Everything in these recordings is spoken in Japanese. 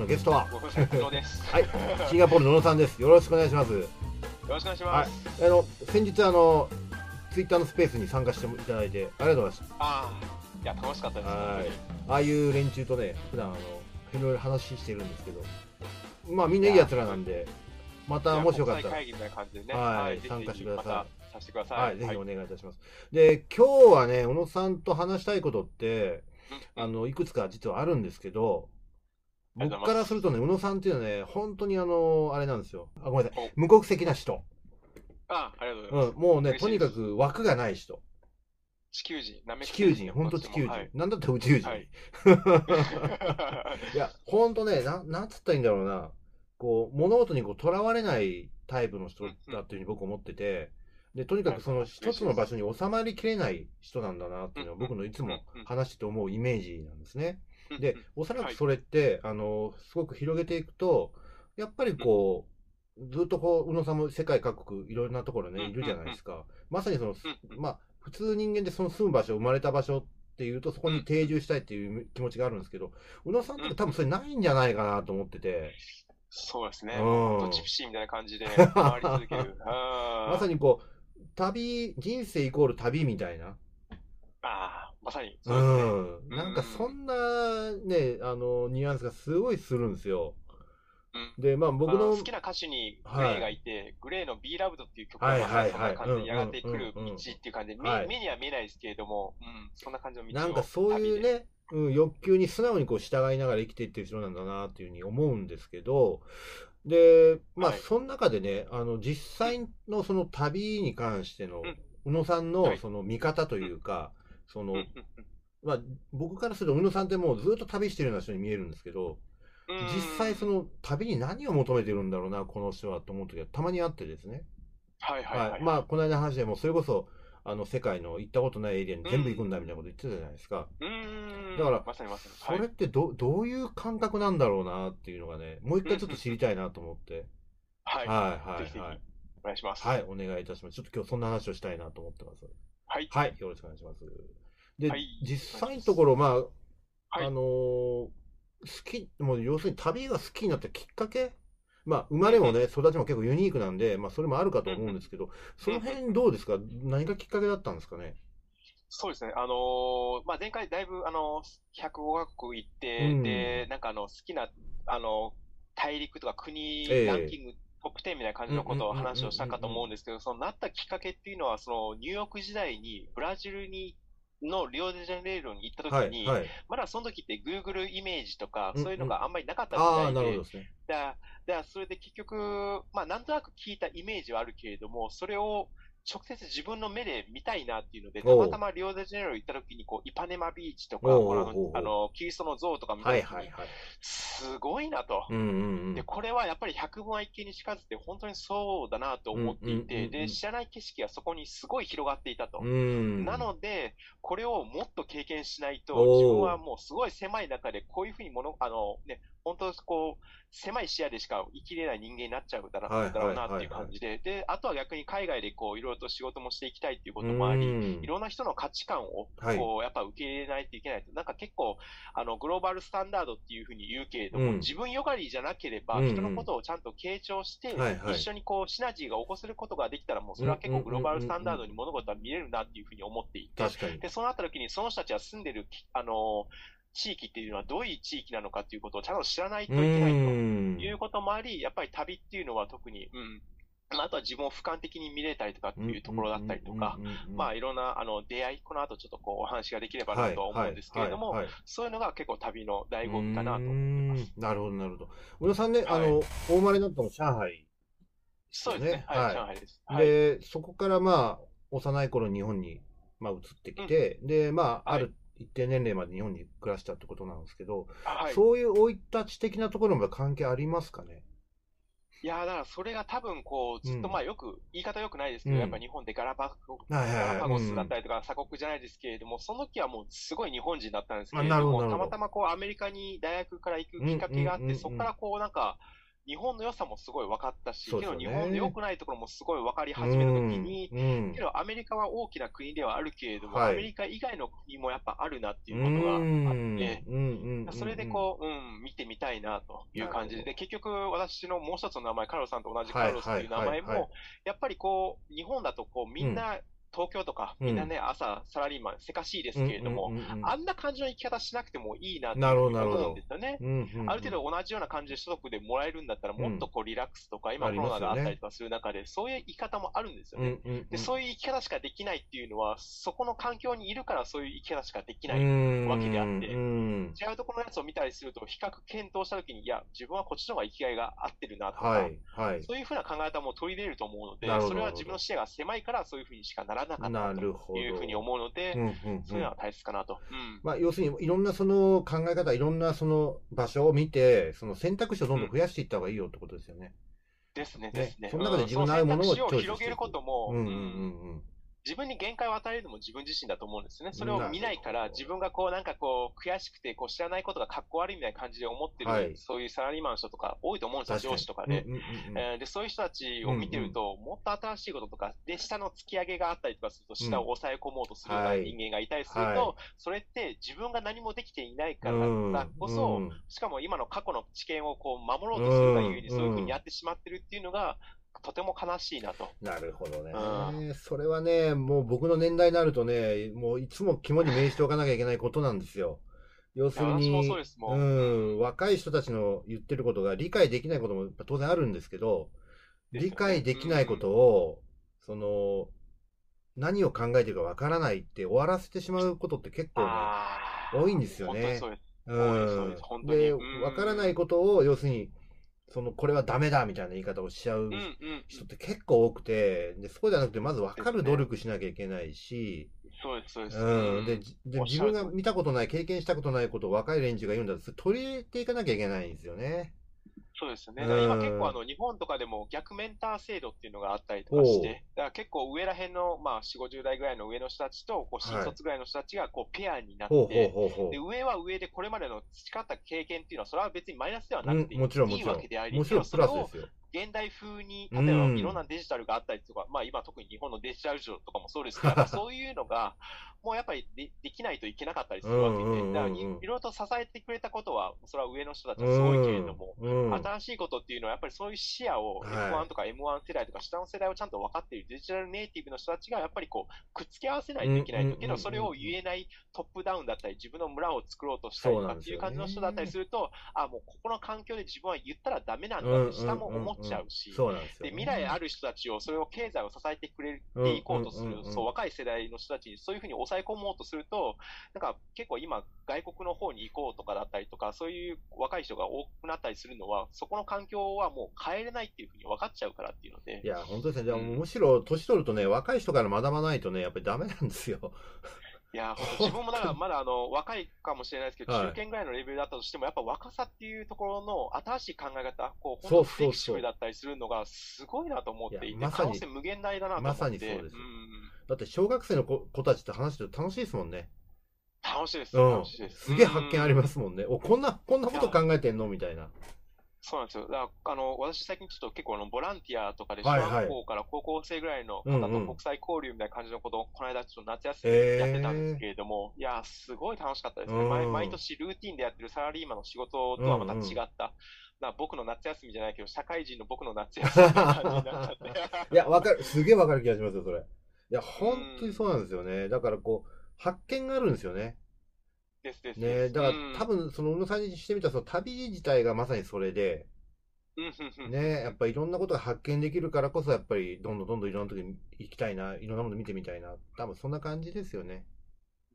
のゲストは。はい、シンガポールの野呂さんです。よろしくお願いします。よろしくお願いしはいます。、あの先日あのツイッターのスペースに参加していただいてありがとうございます。ああ、いや、楽しかったです。はいああいう連中とね、普段あのいろいろ話してるんですけど、まあみんないい奴らなんで、またもしよかったら、ね。はい参加してくださいさせてください。はい、ぜひお願いいたします。で、今日はね、小野さんと話したいことって、うんあのいくつか実はあるんですけど、僕からするとね、宇野さんっていうのはね、本当にあの、あれなんですよ。あ、ごめんなさい。お無国籍な人。あありがとうございます。うん、もうね、とにかく枠がない人。地球人、なめ地球人、本当地球人。はい。なんだったら宇宙人。はいいや、本当ね、ななんつったらいいんだろうな。こう、物事にこう、とらわれないタイプの人だっていうふうに僕思ってて、で、とにかくその一つの場所に収まりきれない人なんだなっていうのは僕のいつも話してて思うイメージなんですね。で、おそらくそれって、あの、すごく広げていくと、やっぱりこう、ずっとこう、宇野さんも世界各国いろいろなところね、いるじゃないですか。まさにその、うんまあ、普通人間でその住む場所、生まれた場所っていうと、そこに定住したいっていう気持ちがあるんですけど、宇野さんって多分それないんじゃないかなと思ってて、そうですね。うん。プシーみたいな感じで 回り続ける。まさにこう、旅、人生イコール旅みたいな。まさに。うそう。ん。なんかそんなね、あの、ニュアンスがすごいするんですよ。うん。で、まあ僕のあ好、きな歌手にグレーがいて、グレーの Be Loved っていう曲がはいはいはい。にそんな感じで上がってくる道っていう感じで、はい。目目には見えないですけれども、うん、そんな感じの道をなんかそういうね、うん、欲求に素直にこう従いながら生きていってる人なんだなっていうふうに思うんですけど、で、まあ、はい。その中でね、あの、実際のその旅に関してのうん、宇野さんはい。のその見方というか、そのまあ、僕からすると宇野さんってもうずっと旅してるような人に見えるんですけど、うん実際その旅に何を求めてるんだろうな、この人はと思う時はたまにあってですね。はいはいはい。はい。まあ、この間の話でも、それこそ、あの、世界の行ったことないエリアに全部行くんだみたいなこと言ってたじゃないですか。うーん。だからまさにまさに。それってど、どういう感覚なんだろうなっていうのがね、もう一回ちょっと知りたいなと思って。はい。はいはい。お願いします。はい、お願いいたします。ちょっと今日そんな話をしたいなと思ってます。はい。はい、よろしくお願いします。で、はい。実際のところ、まあ、はい。あのー好き、もう要するに旅が好きになったきっかけ？まあ、生まれもね、育ちも結構ユニークなんで、まあ、それもあるかと思うんですけど、その辺どうですか？何がきっかけだったんですかね？そうですね。あのーまあ、前回だいぶ、あのー、105カ国行って、うん。で、なんかあの、好きな、あのー、大陸とか国ええ。ランキング、トップ10みたいな感じのことを話をしたかと思うんですけど、そのなったきっかけっていうのは、そのニューヨーク時代にブラジルに、のリオデジャネイロに行った時はい、に、はい。まだその時って Google イメージとか、うんそういうのがあんまりなかったああ、時代でなるほど、ですね。だだそれで結局、まあなんとなく聞いたイメージはあるけれども、それを直接自分の目で見たいなっていうので、たまたまリオデジャネイロ行った時にこう、イパネマビーチとか、あの、キリストの像とか見た時に、はい、はい、はい。すごいなと。うんうんうんで、。これはやっぱり百聞は一見にしかずって本当にそうだなと思っていて、うんうんうんうんで、知らない景色がそこにすごい広がっていたと。うん。なので、これをもっと経験しないと、自分はもうすごい狭い中で、こういうふうにもの、あのね、本当こう、狭い視野でしか生きれない人間になっちゃうだろう,、はいだろうなってはいいう感じで、で、あとは逆に海外でこう、いろいろと仕事もしていきたい。っていうこともあり、うんいろんな人の価値観を、はいこう、やっぱ受け入れないといけないと。なんか結構、あの、グローバルスタンダードっていうふうに言うけれども、うん。自分よがりじゃなければ、人のことをちゃんと傾聴して、一緒にこう、シナジーが起こせることができたら、もうそれは結構グローバルスタンダードに物事は見れるなっていうふうに思っていて。で、そうなった時に、その人たちが住んでる、あの、地域っていうのはどういう地域なのかっていうことをちゃんと知らないといけないということもあり、やっぱり旅っていうのは特に、うん。まああとは自分を俯瞰的に見れたりとかっていうところだったりとか、まあいろんなあの出会い、この後ちょっとこうお話ができればなとは思うんですけれども、そういうのが結構旅の醍醐味かなとう思ってます。なるほど、なるほど。宇野さんね、あはいの、お生まれになったの上海。そうですね。ねはい、はい上海です。はい。で、そこからまあ、幼い頃日本に、まあ、移ってきて、で、まあ、あはいる一定年齢まで日本に暮らしたってことなんですけど、はい。そういう生い立ち的なところも関係ありますかね？いやーだからそれが多分こう、ずっとうん。まあよく、言い方よくないですけど、うん。やっぱ日本でガラパゴスだったりとか鎖国じゃないですけれども、その時はもうすごい日本人だったんですけれども、たまたまこうアメリカに大学から行くきっかけがあって、うんうんうんうんそこからこうなんか、日本の良さもすごい分かったし、ね。けど日本の良くないところもすごい分かり始めたときに、けどアメリカは大きな国ではあるけれども、はい。アメリカ以外の国もやっぱあるなってういうことがあって、んうんうんうん。それでこう、うん、見てみたいなという感じで、で結局私のもう一つの名前、カルロスさんと同じカルロスという名前はいはいはいはい。も、やっぱりこう、日本だとこう、みんな、東京とか、うん。みんなね、朝、サラリーマン、せかしいですけれども、うんうんうんうん。あんな感じの生き方しなくてもいいなってなるほどなるほど。思うんですよね。うんうんうん。ある程度同じような感じで所得でもらえるんだったら、もっとこうリラックスとか、今コロナがあったりとかする中で、そういう生き方もあるんですよね。うんうん。うんで、そういう生き方しかできないっていうのは、そこの環境にいるからそういう生き方しかできない。うんわけであってうん違うところのやつを見たりすると、比較検討したときに、いや、自分はこっちの方が生きがいが合ってるなとか、はいはい。そういうふうな考え方も取り入れると思うのでそれは自分の視野が狭いからそういうふうにしかならなかったとなるほど。いうふうに思うので、うんうんうん。そういうのは大切かなと。うん。まあ、要するに、いろんなその考え方、いろんなその場所を見て、その選択肢をどんどん増やしていった方がいいよってことですよね。ですね、ですね。その中でうん自分の合うものをそ選択肢チョイスしていく。広げることも、うんうんうんうん自分に限界を与えるのも自分自身だと思うんですね。それを見ないから、自分がこう、なんかこう、悔しくて、こう、知らないことがかっこ悪いみたいな感じで思ってる、はい。そういうサラリーマンの人とか多いと思うんですよ、上司とかで。うんうんうんうん。えーで、そういう人たちを見てると、もっと新しいこととか、で、下の突き上げがあったりとかすると、下を抑え込もうとするようなはい。人間がいたりすると、はい。それって自分が何もできていないからこそ、うん。しかも今の過去の知見をこう守ろうとするがゆえに、うんそういうふうにやってしまってるっていうのが、とても悲しいなと。なるほどね。う。それはね、もう僕の年代になるとね、もういつも肝に銘じておかなきゃいけないことなんですよ。要するに、うん。うん、若い人たちの言ってることが理解できないことも当然あるんですけど、ね。理解できないことを、その、何を考えてるかわからないって終わらせてしまうことって結構ね、多いんですよね。本当にそうです。うそうでわからないことを、要するに、その、これはダメだみたいな言い方をしちゃう。人って結構多くて、で、そうじゃなくて、まず分かる努力しなきゃいけないし、そうです、そうです。うん。で、じで自分が見たことない、経験したことないことを若い連中が言うんだと、それ取り入れていかなきゃいけないんですよね。そうですよね。今結構あの日本とかでも逆メンター制度っていうのがあったりとかして、だから結構上ら辺のまあ4、50代ぐらいの上の人たちとこう新卒ぐらいの人たちがこうペアになって、ほうほうほうほうで。上は上でこれまでの培った経験っていうのはそれは別にマイナスではなくていい,、うん、もちろんもいいちろんわけであ。り、もちろんプラスですよ。現代風に、うん例えばいろんなデジタルがあったりとか、まあ今特に日本のデジタル庁とかもそうですけど、そういうのが、もうやっぱりでできないといけなかったりするわけで、うんうんうんうん。だからいいろいろと支えてくれたことは、それは上の人たちはすごいけれども、うん、うん。新しいことっていうのは、やっぱりそういう視野を、はい。F1 とか M1 世代とか下の世代をちゃんと分かっているデジタルネイティブの人たちが、やっぱりこう、くっつけ合わせないといけないと。うんうんうんうん。けど、それを言えないトップダウンだったり、自分の村を作ろうとしたりとかっていう感じの人だったりすると、あ、もうここの環境で自分は言ったらダメなんだって下も思っちゃうし、そうなんですよ、で、未来ある人たちを、それを経済を支えてくれていこうとするうんうんうんう、んそう、若い世代の人たちにそういうふうに抑え込もうとすると、なんか結構今、外国の方に行こうとかだったりとか、そういう若い人が多くなったりするのは、そこの環境はもう変えれないっていうふうに分かっちゃうからっていうのでい、や、本当ですね。でもむしろ、年取るとね、若い人から学ばないとね、やっぱりダメなんですよ。いや、自分もだからまだあの、若いかもしれないですけど、はい中堅ぐらいのレベルだったとしても、やっぱ若さっていうところの新しい考え方、こう、本当フレキシブルだったりするのがすごいなと思っていて、まさに可能性無限大だなと思って。まさにそうですんだって小学生の子子たちと話してると楽しいですもんね。楽しいです、うん楽しいです。。すげえ発見ありますすもんね。お、こんな、こんなこと考えてんの？みたいな。そうなんですよ。だからあの、私最近ちょっと結構あの、ボランティアとかで、小学校から高校生ぐらいのうんうん方と国際交流みたいな感じのことを、この間ちょっと夏休みえーやってたんですけれども、いや、すごい楽しかったですね。うん毎毎年ルーティンでやってるサラリーマンの仕事とはまた違った、な僕の夏休みじゃないけど、社会人の僕の夏休みみたいな感じになっちゃって。いや、わかる。すげえわかる気がしますよ、それ。いや、本当にそうなんですよね。だからこう、発見があるんですよね。ですですね。だからうん多分、その、宇野さんにしてみたら、その旅自体がまさにそれで、ね、やっぱりいろんなことが発見できるからこそ、やっぱりどんどんどんどんいろんな時に行きたいな、いろんなもの見てみたいな。多分そんな感じですよね。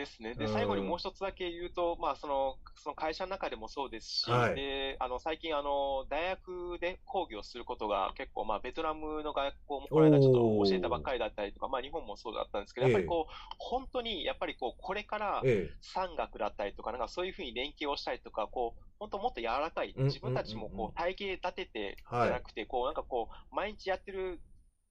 ですね。で、うん。最後にもう一つだけ言うと、まあ、その、その会社の中でもそうですし、はい。で、あの、最近、あの、大学で講義をすることが結構、まあ、ベトナムの学校もこの間ちょっと教えたばっかりだったりとか、まあ、日本もそうだったんですけど、やっぱりこう、本当に、やっぱりこう、これから、え産学だったりとか、なんかそういうふうに連携をしたりとか、こう、本当もっと柔らかい、うん自分たちもこう、体系立てて、じはいゃなくて、こう、なんかこう、毎日やってる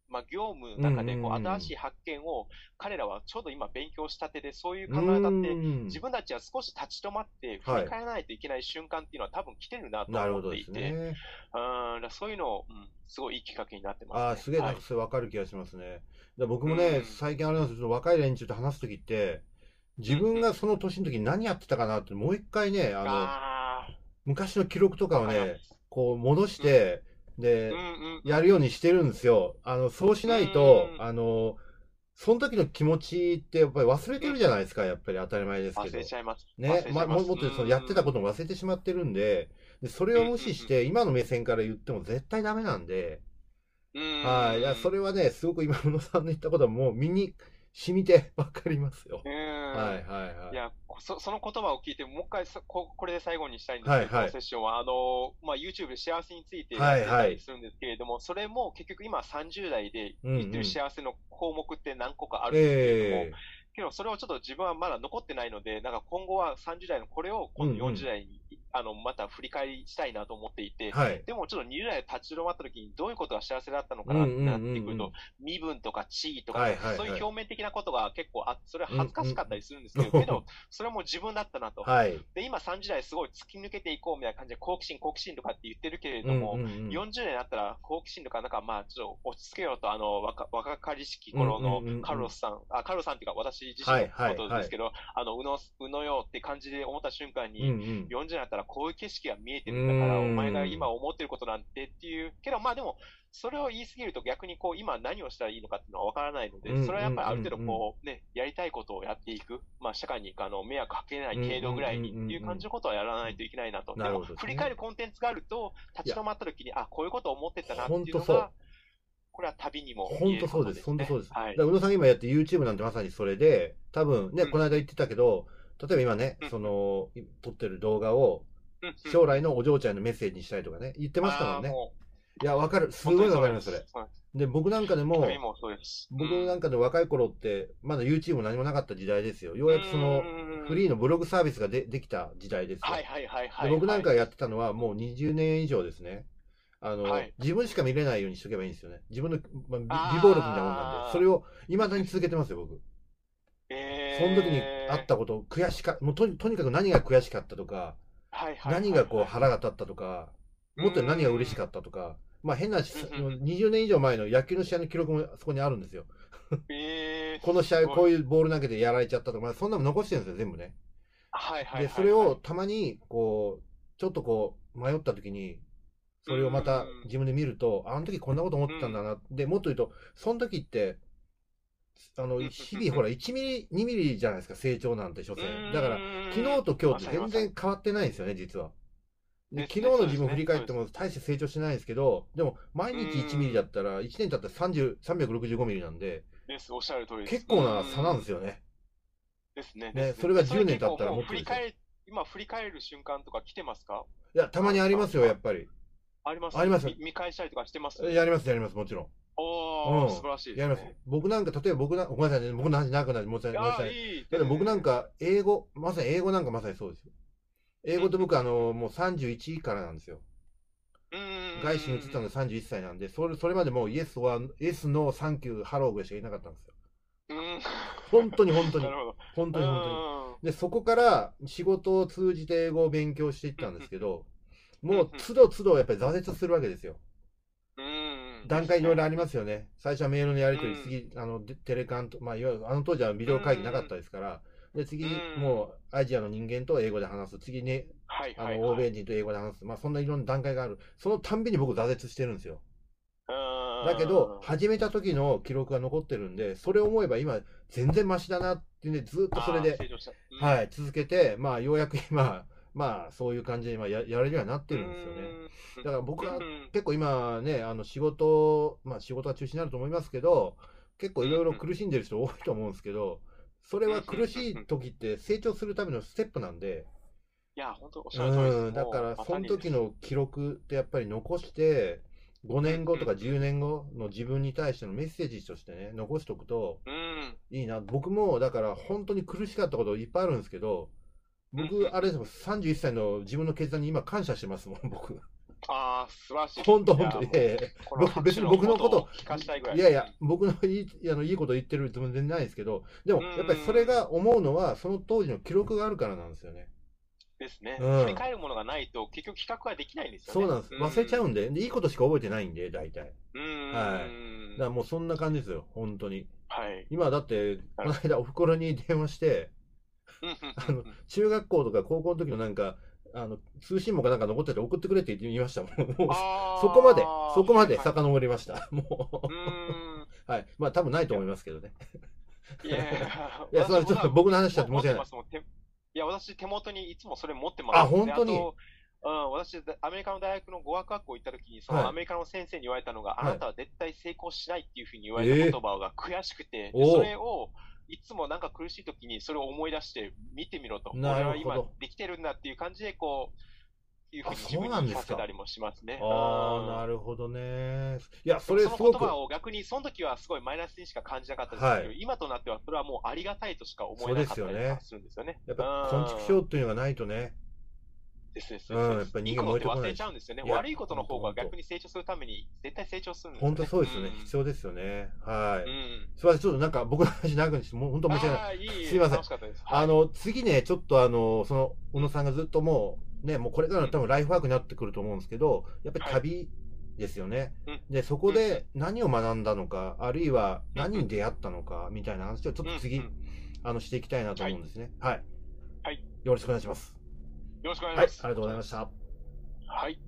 まあ、業務の中でこう新しい発見を彼らはちょうど今勉強したてで、そういう考え方って、うん自分たちは少し立ち止まって振はいり返らないといけない瞬間っていうのは多分来てるなと思っていて、ですね。うん。そういうのを、うん、すごいいいきっかけになってます、ね。ああ、すげえ、はい。なんかそれ分かる気がしますね。だ僕もね、うん最近あれなんですけど、若い連中と話すときって、自分がその年の時に何やってたかなって、もう一回ね、あの、あ昔の記録とかーをねこう戻して、でやるようにしてるんですよ。あの、そうしないと、うんあの、その時の気持ちってやっぱり忘れてるじゃないですか、やっぱり当たり前ですけど忘れ。ちゃいます。忘ねま、ももっとそのやってたことも忘れてしまってるんで、でそれを無視して、今の目線から言っても絶対ダメなんで、うんはい。いや、それはね、すごく今、宇野さんの言ったことはもう身に染みてわかりますよ。うん。はいはいはい。いや、そその言葉を聞いて、もう一回そこ、これで最後にしたいんですけど、はいはい。このセッションは、あの、まあ、YouTube で幸せについてはいはいやってたりするんですけれども、それも結局今30代で言ってる幸せの項目って何個かあるんですけれども、えけどそれをちょっと自分はまだ残ってないので、なんか今後は30代のこれを今度うんうん。40代に、あの、また振り返りしたいなと思っていてえ、はい。でもちょっと20代で立ち止まった時にどういうことが幸せだったのかなってなってくるうんうんうんうんと、身分とか地位とか、はいはいはいそういう表面的なことが結構あそれは恥ずかしかったりするんですけど、うんうんけど、それも自分だったなと。はい。で、今30代すごい突き抜けていこうみたいな感じで好奇心好奇心とかって言ってるけれども、うんうんうん40代になったら好奇心とかなんかまあちょっと落ち着けようと、あの、若若かりしき頃のうんうんうんうんカルロスさん、あ、カルロスさんっていうか私自身のことですけど、あの、うの、うのよって感じで思った瞬間うんに、うん。40になったらこういう景色が見えてるんだから、うん。お前が今思ってることなんてっていう、けどまあでも、それを言い過ぎると逆にこう今何をしたらいいのかっていうのは分からないのでうん、それはやっぱりある程度こうね、やりたいことをやっていく、まあ社会にあの迷惑かけない程度ぐらいにっていう感じのことはやらないといけないなと。でもなるほど振り返るコンテンツがあると、立ち止まった時に、あ、こういうことを思ってたなっていうのが、これは旅にも本言えること当そうで。す、本当そうです。はい。宇野さんが今やって YouTube なんてまさにそれで、多分ね、うん。この間言ってたけど、例えば今ねうん、その、撮ってる動画を、将来のお嬢ちゃんのメッセージにしたいとかね、言ってましたもんね。いや、わかる。すうごいわかります、それ。で僕なんかでも。僕なんかで若い頃って、まだ YouTube も何もなかった時代ですよ。ようやくその、フリーの、のブログサービスがでできた時代ですよ。はいはいはいはい。で僕なんかやってたのはもう20年以上ですね。あの、はい自分しか見れないようにしとけばいいんですよね。自分の、まあ、美美貌録みたいなもんなんで、それを未だに続けてますよ、僕。えその時にあったこと、悔しか、もうとにとにかく何が悔しかったとか、はいはいはい何がこう腹が立ったとか、もっと何が嬉しかったとか、まあ変な話、うんうん20年以上前の野球の試合の記録もそこにあるんですよ。えー この試合こういうボール投げてやられちゃったとか、まあそんなの残してるんですよ、全部ね。はいはいはいはいで、それをたまに、こう、ちょっとこう、迷った時に、それをまたうん自分で見ると、あの時こんなこと思ってたんだな。で、もっと言うと、その時って、あの、う ん日々ほら、1ミリ、2ミリじゃないですか、成長なんて、所詮。だから、昨日と今日って全然変わってないんですよね、実は。で昨日の自分振り返っても大して成長してないんですけど、でも毎日1ミリだったら、1年経ったら30 365ミリなんで、です、おっしゃる通りです。結構な差なんですよね。ですね。ねそれがで10年経ったらもっと今振り返る瞬間とか来てますか？いや、たまにありますよ、やっぱり。ありますあります見見返したりとかしてます？やります、やります、もちろん。おー、うん素晴らしいです、やります。僕なんか、例えば僕な、ごめんなさいね、僕の話長くなる、申し訳ない。い。いい。だ僕なんか、英語、まさに英語なんかまさにそうですよ。英語って僕、あの、もう31からなんですよ。うん、外資に移ったのが31歳なんで、それそれまでもうイエスは、イエス、ノー、サンキュー、ハローぐらいしかいなかったんですよ。うん。本当に本当に。本当に本当に。当で、そこから仕事を通じて英語を勉強していったんですけど、もう、都度都度やっぱり挫折するわけですよ。段階いろいろありりますよね。最初はメールのやり取り、うん次、あの、でテレカンと、まあ、いわゆる、あの当時はビデオ会議なかったですから、で、次、うんもう、アジアの人間と英語で話す。次ね、はいあの。欧米人と英語で話す。まあ、そんないろんな段階がある。そのたんびに僕挫折してるんですよ。うんだけど、始めた時の記録が残ってるんで、それを思えば今、全然マシだなってね、ずっとそれで、はい、続けて、まあ、ようやく今、まあ、そういう感じで今ややれるようになってるんですよね。うんだから僕はうん結構今ね、あの仕事、まあ仕事は中止になると思いますけど、結構いろいろ苦しんでる人多いと思うんですけど、それは苦しい時って成長するためのステップなんで、いや、本当おっしゃる通りです。うん、だからその時、の記録ってやっぱり残して、5年後とか10年後の自分に対してのメッセージとしてね、残しておくと。いいな。僕もだから本当に苦しかったこといっぱいあるんですけど、僕、あれですもん、31歳の自分の決断に今感謝してますもん、僕。ああ、素晴らしい。本当本当いやいや僕別に僕のこといやいや、僕のいいあのいいこと言ってるつもり全然ないですけど、でもうんやっぱりそれが思うのは、その当時の記録があるからなんですよね。ですね。うん振り返るものがないと、結局企画はできないんですよね。そうなんです。忘れちゃうんで、でいいことしか覚えてないんで、大体。だかうーん。はいらもうそんな感じですよ、本当に。はい。今だって、この間おふくろに電話して、あの中学校とか高校の時のなんか、あの通信簿かなんか残ってて送ってくれって言いましたもん。そこまで、そこまではい遡りました。もう。はい。まあ多分ないと思いますけどね。いやいやいやそれちょっと僕の話しちゃって申し訳ないいや、私、手元にいつもそれ持ってます。あ本当に？うん、私、アメリカの大学の語学学校行った時に、そはいのアメリカの先生に言われたのが、はいあなたは絶対成功しないっていうふうに言われた言葉が悔しくて、でおーそれを、いつもなんか苦しい時にそれを思い出して見てみろと。俺は今できてるんだっていう感じで、こう、いうふうにあ自分にさせたりもしますね。ああ、なるるほどね。いや、そそれすごくの言葉、を逆に、その時はすごいマイナスにしか感じなかったですけど、はい今となってはそれはもうありがたいとしか思えなかったりするんですよね。やっぱ、昆虫症っていうのがないとね。ですですうんやっぱり人間燃えてこない忘れちゃうんですよね。悪いことの方が逆に成長するために絶対成長するんですよね。本当そうですよね。ん必要ですよね。はい。うん。すみません、ちょっとなんか僕の話長くにして、もう本当申し訳ない。いい、すいませんあ、の、次ね、ちょっとあの、その、小野さんがずっともう、ね、もうこれからの多分ライフワークになってくると思うんですけど、やっぱり旅ですよね。うんで、そこで何を学んだのか、あるいは何に出会ったのか、みたいな話をちょっと次、あの、していきたいなと思うんですね。はい。はいよろしくお願いします。よろしくお願いしはい、ます。ありがとうございました。はい。